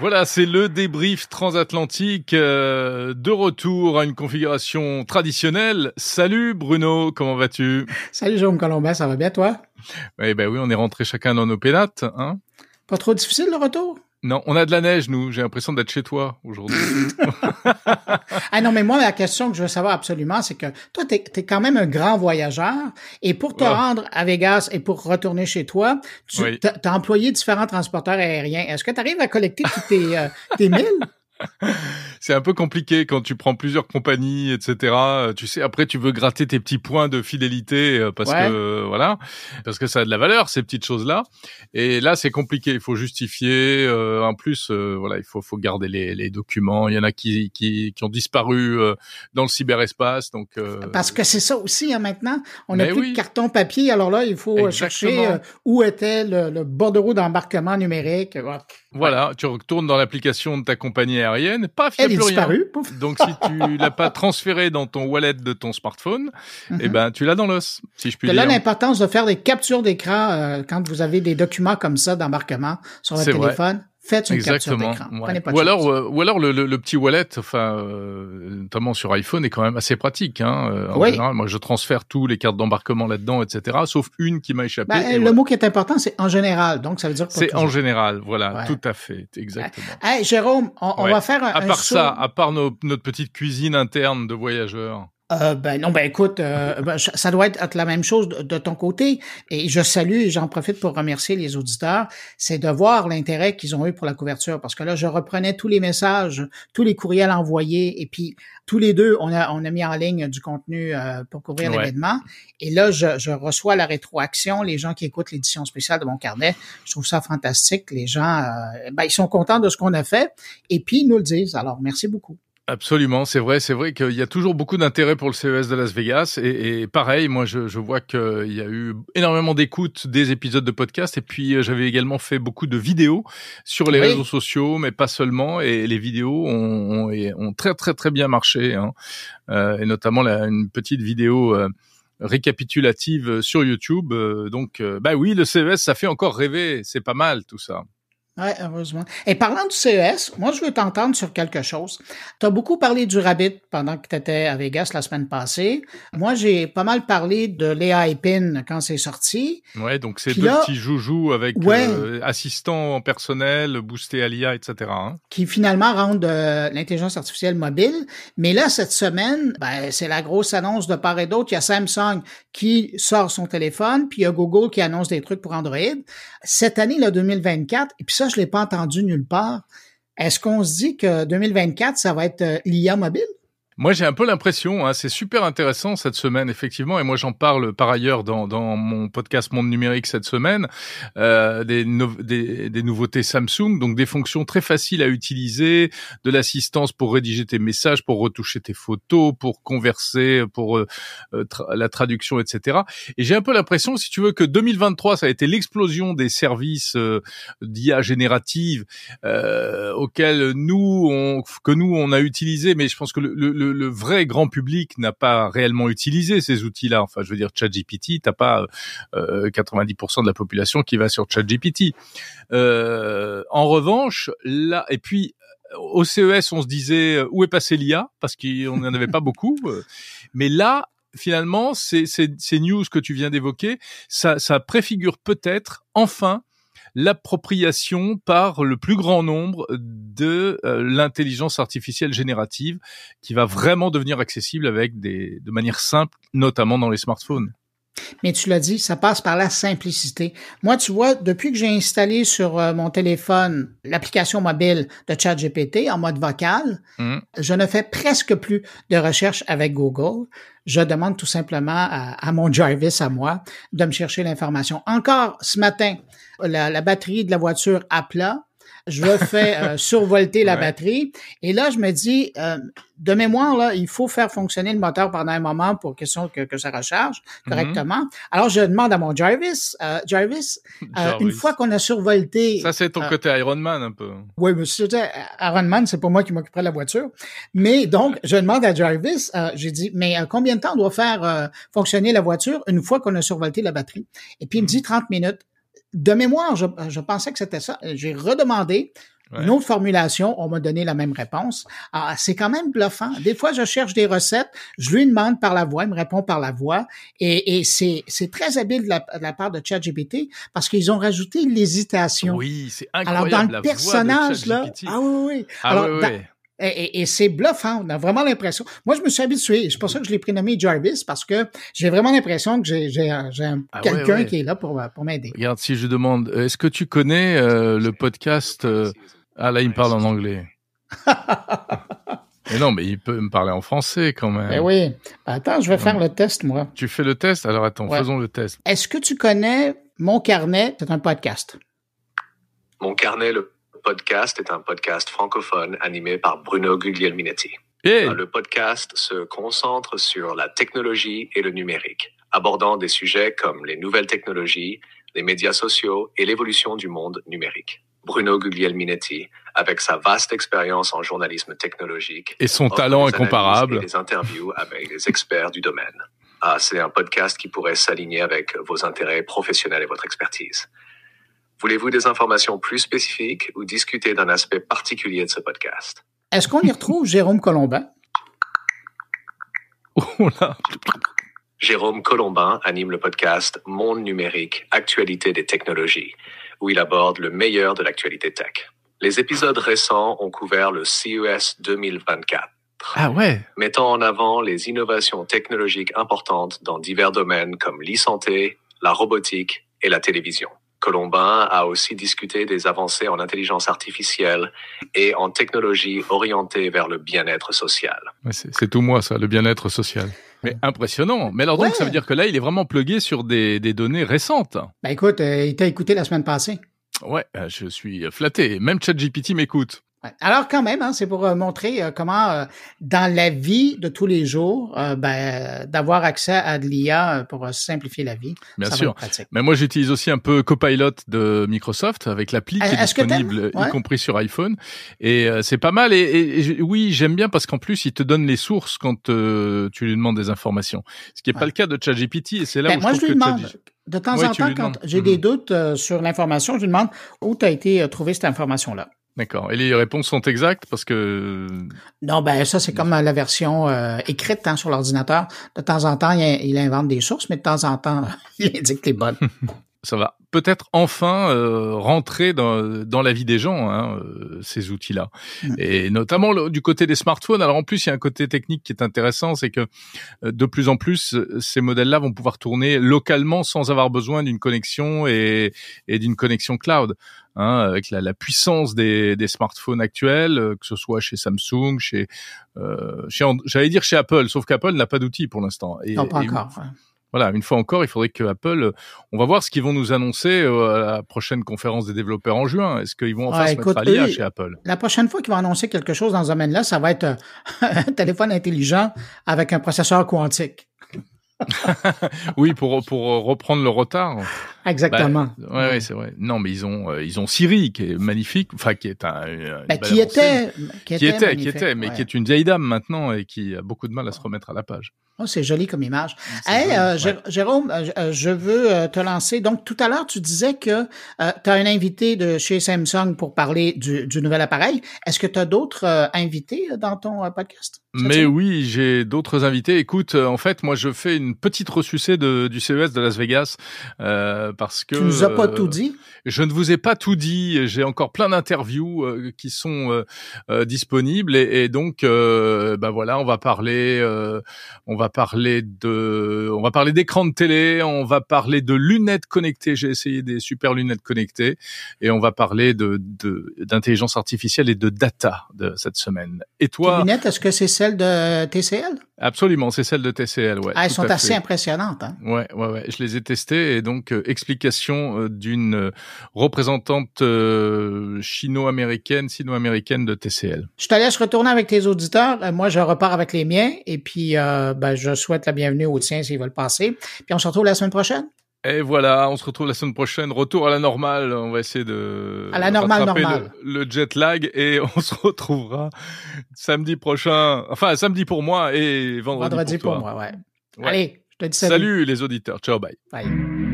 Voilà, c'est le débrief transatlantique euh, de retour à une configuration traditionnelle. Salut Bruno, comment vas-tu? Salut Jérôme Colombin, ça va bien toi? Eh ben oui, on est rentré chacun dans nos pénates, hein? Pas trop difficile le retour? Non, on a de la neige, nous. J'ai l'impression d'être chez toi aujourd'hui. ah non, mais moi, la question que je veux savoir absolument, c'est que toi, tu es, quand même un grand voyageur et pour te rendre à Vegas et pour retourner chez toi, tu as, employé différents transporteurs aériens. Est-ce que tu arrives à collecter tous tes, euh, tes milles? c'est un peu compliqué quand tu prends plusieurs compagnies, etc. Tu sais, après tu veux gratter tes petits points de fidélité euh, parce que voilà, parce que ça a de la valeur ces petites choses-là. Et là, c'est compliqué. Il faut justifier. Euh, en plus, euh, voilà, il faut faut garder les, les, documents. Il y en a qui qui, qui ont disparu dans le cyberespace. Donc parce que c'est ça aussi hein, maintenant. On n'a plus de carton papier. Alors là, il faut chercher où était le, le bordereau d'embarquement numérique. Voilà, tu retournes dans l'application de ta compagnie aérienne, paf, il n'y a plus disparu, rien. Donc si tu l'as pas transféré dans ton wallet de ton smartphone, eh mhm. ben tu l'as dans l'os, si je puis dire. là l'importance de faire des captures d'écran euh, quand vous avez des documents comme ça d'embarquement sur votre téléphone. Faites une Exactement. capture d'écran. Ou alors, euh, ou alors le, le, petit wallet, enfin, euh, notamment sur iPhone, est quand même assez pratique. Hein. Euh, en général, moi, je transfère tous les cartes d'embarquement là-dedans, etc. Sauf une qui m'a échappé. Ben, le mot qui est important, c'est en général. Donc, ça veut dire. C'est en général, voilà, tout à fait, exactement. Hey, Jérôme, on, va faire un. À part ça, à part notre petite cuisine interne de voyageurs. Euh, ben non, ben écoute, euh, ben, ça doit être la même chose de, ton côté. Et je salue et j'en profite pour remercier les auditeurs, c'est de voir l'intérêt qu'ils ont eu pour la couverture. Parce que là, je reprenais tous les messages, tous les courriels envoyés, et puis tous les deux, on a, on a mis en ligne du contenu euh, pour couvrir l'événement. Et là, je, je, reçois la rétroaction, les gens qui écoutent l'édition spéciale de mon carnet. Je trouve ça fantastique. Les gens, ben, ils sont contents de ce qu'on a fait, et puis ils nous le disent. Alors, merci beaucoup. Absolument, c'est vrai, c'est vrai qu'il y a toujours beaucoup d'intérêt pour le CES de Las Vegas et, et pareil, moi je, je vois qu'il y a eu énormément d'écoutes des épisodes de podcast et puis euh, j'avais également fait beaucoup de vidéos sur les réseaux sociaux, mais pas seulement et les vidéos ont, ont, très très très bien marché hein. euh, et notamment la, une petite vidéo euh, récapitulative sur YouTube. Euh, donc bah oui, le CES ça fait encore rêver, c'est pas mal tout ça. Oui, heureusement. Et parlant du CES, moi, je veux t'entendre sur quelque chose. Tu as beaucoup parlé du Rabbit pendant que tu étais à Vegas la semaine passée. Moi, j'ai pas mal parlé de l'AI Pin quand c'est sorti. Ouais, donc c'est deux petits joujoux avec euh, assistant personnel, boosté à l'IA, etc. Hein. Qui finalement rendent euh, l'intelligence artificielle mobile. Mais là, cette semaine, ben, c'est la grosse annonce de part et d'autre. Il y a Samsung qui sort son téléphone, puis il y a Google qui annonce des trucs pour Android. Cette année, le 2024, et puis ça, je l'ai pas entendu nulle part. Est-ce qu'on se dit que 2024, ça va être euh, l'IA mobile? Moi, j'ai un peu l'impression, hein, c'est super intéressant cette semaine, effectivement, et moi j'en parle par ailleurs dans, dans mon podcast Monde Numérique cette semaine, euh, des, des, des, nouveautés Samsung, donc des fonctions très faciles à utiliser, de l'assistance pour rédiger tes messages, pour retoucher tes photos, pour converser, pour euh, euh la traduction, etc. Et j'ai un peu l'impression, si tu veux, que 2023, ça a été l'explosion des services euh, d'IA générative euh, auxquels nous, on, que nous on a utilisé, mais je pense que le, le le, vrai grand public n'a pas réellement utilisé ces outils-là. Enfin, je veux dire, ChatGPT, t'as pas 90% euh, de la population qui va sur ChatGPT. Euh, en revanche, là, et puis au CES, on se disait euh, où est passé l'IA parce qu'on n'en avait pas beaucoup. Mais là, finalement, ces, ces, news que tu viens d'évoquer, ça, ça préfigure peut-être enfin l'appropriation par le plus grand nombre de euh, l'intelligence artificielle générative qui va vraiment devenir accessible avec des, de manière simple, notamment dans les smartphones. Mais tu l'as dit, ça passe par la simplicité. Moi, tu vois, depuis que j'ai installé sur euh, mon téléphone l'application mobile de ChatGPT en mode vocal, mmh. je ne fais presque plus de recherche avec Google je demande tout simplement à, mon Jarvis, à moi, de me chercher l'information. Encore ce matin, la, la batterie de la voiture à plat, je fais euh, survolter la batterie. Et là, je me dis, euh, de mémoire, là, il faut faire fonctionner le moteur pendant un moment pour question que, que ça recharge mhm. correctement. Alors, je demande à mon Jarvis, euh, Jarvis, une fois qu'on a survolté... Ça, c'est ton côté Ironman un peu. Oui, mais c'était Ironman, c'est pas moi qui m'occuperai de la voiture. Mais donc, je demande à Jarvis, j'ai dit, mais combien de temps on doit faire fonctionner la voiture une fois qu'on a survolté la batterie? Et puis, il me mhm. dit 30 minutes de mémoire, je, pensais que c'était ça. J'ai redemandé. une autre formulation, on m'a donné la même réponse. Ah, c'est quand même bluffant. Des fois, je cherche des recettes, je lui demande par la voix, il me répond par la voix, et, et c'est, c'est très habile de la, de la part de ChatGPT parce qu'ils ont rajouté l'hésitation. Oui, c'est incroyable. Alors, dans le personnage, là, ah oui, oui. Ah, Alors, oui, oui. Et, et, c'est bluffant. On a vraiment l'impression. Moi, je me suis habitué. C'est pour ça que je l'ai prénommé Jarvis parce que j'ai vraiment l'impression que j'ai, j'ai, j'ai ah quelqu'un qui est là pour, pour m'aider. Regarde, si je demande, est-ce que tu connais euh, le podcast euh, Ah là, il me parle en anglais. mais non, mais il peut me parler en français quand même. Eh oui. Attends, je vais faire le test, moi. Tu fais le test? Alors attends, faisons le test. Est-ce que tu connais Mon Carnet? C'est un podcast. Mon Carnet, le podcast est un podcast francophone animé par Bruno Guglielminetti. Le podcast se concentre sur la technologie et le numérique, abordant des sujets comme les nouvelles technologies, les médias sociaux et l'évolution du monde numérique. Bruno Guglielminetti, avec sa vaste expérience en journalisme technologique et son talent incomparable, et des interviews avec des experts du domaine. Ah, c'est un podcast qui pourrait s'aligner avec vos intérêts professionnels et votre expertise. Voulez-vous des informations plus spécifiques ou discuter d'un aspect particulier de ce podcast? Est-ce qu'on y retrouve Jérôme Colombin? Oh là. Jérôme Colombin anime le podcast Monde numérique, actualité des technologies, où il aborde le meilleur de l'actualité tech. Les épisodes récents ont couvert le CES 2024. Ah ouais. Mettant en avant les innovations technologiques importantes dans divers domaines comme l'e-santé, la robotique et la télévision. Colombin a aussi discuté des avancées en intelligence artificielle et en technologie orientée vers le bien-être social. c'est tout moi, ça, le bien-être social. Mais impressionnant. Mais alors donc, ça veut dire que là, il est vraiment plugué sur des, données récentes. Ben écoute, euh, il t'a écouté la semaine passée. Ouais, euh, je suis flatté. Même ChatGPT m'écoute. Alors quand même, hein, c'est pour euh, montrer euh, comment euh, dans la vie de tous les jours, ben, d'avoir accès à de l'IA pour simplifier la vie. Bien sûr. Mais moi j'utilise aussi un peu Copilot de Microsoft avec l'appli qui est, disponible, y compris sur iPhone. Et c'est pas mal. Et, oui, j'aime bien parce qu'en plus il te donne les sources quand tu lui demandes des informations. Ce qui n'est pas le cas de ChatGPT. Et c'est là ben, où moi, je, lui demande. De temps en temps, quand j'ai des mhm. doutes sur l'information, je lui demande où tu as été trouvé cette information-là. D'accord. Et les réponses sont exactes parce que non, ben ça c'est comme la version euh, écrite hein, sur l'ordinateur. De temps en temps, il, invente des sources, mais de temps en temps, il indique les bonnes. Ça va peut-être enfin euh, rentrer dans, dans la vie des gens, hein, euh, ces outils-là. Et notamment du côté des smartphones. Alors en plus, il y a un côté technique qui est intéressant, c'est que euh, de plus en plus, ces modèles-là vont pouvoir tourner localement sans avoir besoin d'une connexion et, et d'une connexion cloud. Hein, avec la, la puissance des, des, smartphones actuels, que ce soit chez Samsung, chez, chez j'allais dire chez Apple, sauf qu'Apple n'a pas d'outils pour l'instant. Non, pas encore voilà, une fois encore, il faudrait que Apple, on va voir ce qu'ils vont nous annoncer euh, à la prochaine conférence des développeurs en juin. Est-ce qu'ils vont enfin se mettre à l'IA chez Apple? La prochaine fois qu'ils vont annoncer quelque chose dans ce domaine-là, ça va être euh, un téléphone intelligent avec un processeur quantique. oui, pour pour reprendre le retard. Exactement. Bah, ouais, c'est vrai. Non, mais ils ont euh, ils ont Siri qui est magnifique, enfin qui est un bah, qui, était, qui, était, qui était, mais qui est une vieille dame maintenant et qui a beaucoup de mal à se remettre à la page. Oh, c'est joli comme image. Hey, euh, Jérôme, euh, euh, je veux te lancer. Donc, tout à l'heure, tu disais que tu as un invité de chez Samsung pour parler du, du nouvel appareil. Est-ce que tu as d'autres invités dans ton podcast? Mais oui, j'ai d'autres invités. Écoute, en fait, moi, je fais une petite ressucée de, du CES de Las Vegas parce que... Tu nous as pas tout dit? Je ne vous ai pas tout dit. J'ai encore plein d'interviews qui sont disponibles et, et donc, bah voilà, on va parler, on va parler de, on va parler d'écran de télé, on va parler de lunettes connectées. J'ai essayé des super lunettes connectées et on va parler de d'intelligence artificielle et de data de cette semaine. Et toi? Les lunettes, est-ce que c'est celle de TCL Absolument, c'est celle de TCL, ouais. Ah, elles sont assez impressionnantes. Hein? Ouais, ouais, ouais. Je les ai testées et donc euh, explication euh, d'une représentante euh, chino-américaine, sino-américaine de TCL. Je te laisse retourner avec tes auditeurs. moi, je repars avec les miens et puis ben, je souhaite la bienvenue aux tiens s'ils veulent passer. Puis on se retrouve la semaine prochaine. Et voilà, on se retrouve la semaine prochaine. Retour à la normale. On va essayer de à la normale normale. Le, le, jet lag et on se retrouvera samedi prochain. Enfin, samedi pour moi et vendredi, vendredi pour, toi. moi. Ouais. ouais. Allez, je te dis salut. Salut les auditeurs. Ciao, bye. Bye.